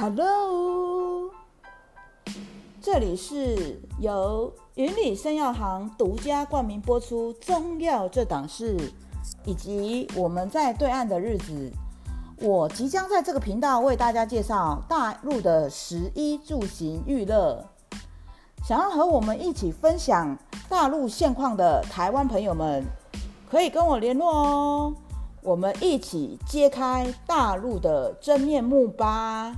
Hello，这里是由云里生药行独家冠名播出《中药这档事》，以及我们在对岸的日子。我即将在这个频道为大家介绍大陆的十一住行娱乐。想要和我们一起分享大陆现况的台湾朋友们，可以跟我联络哦。我们一起揭开大陆的真面目吧。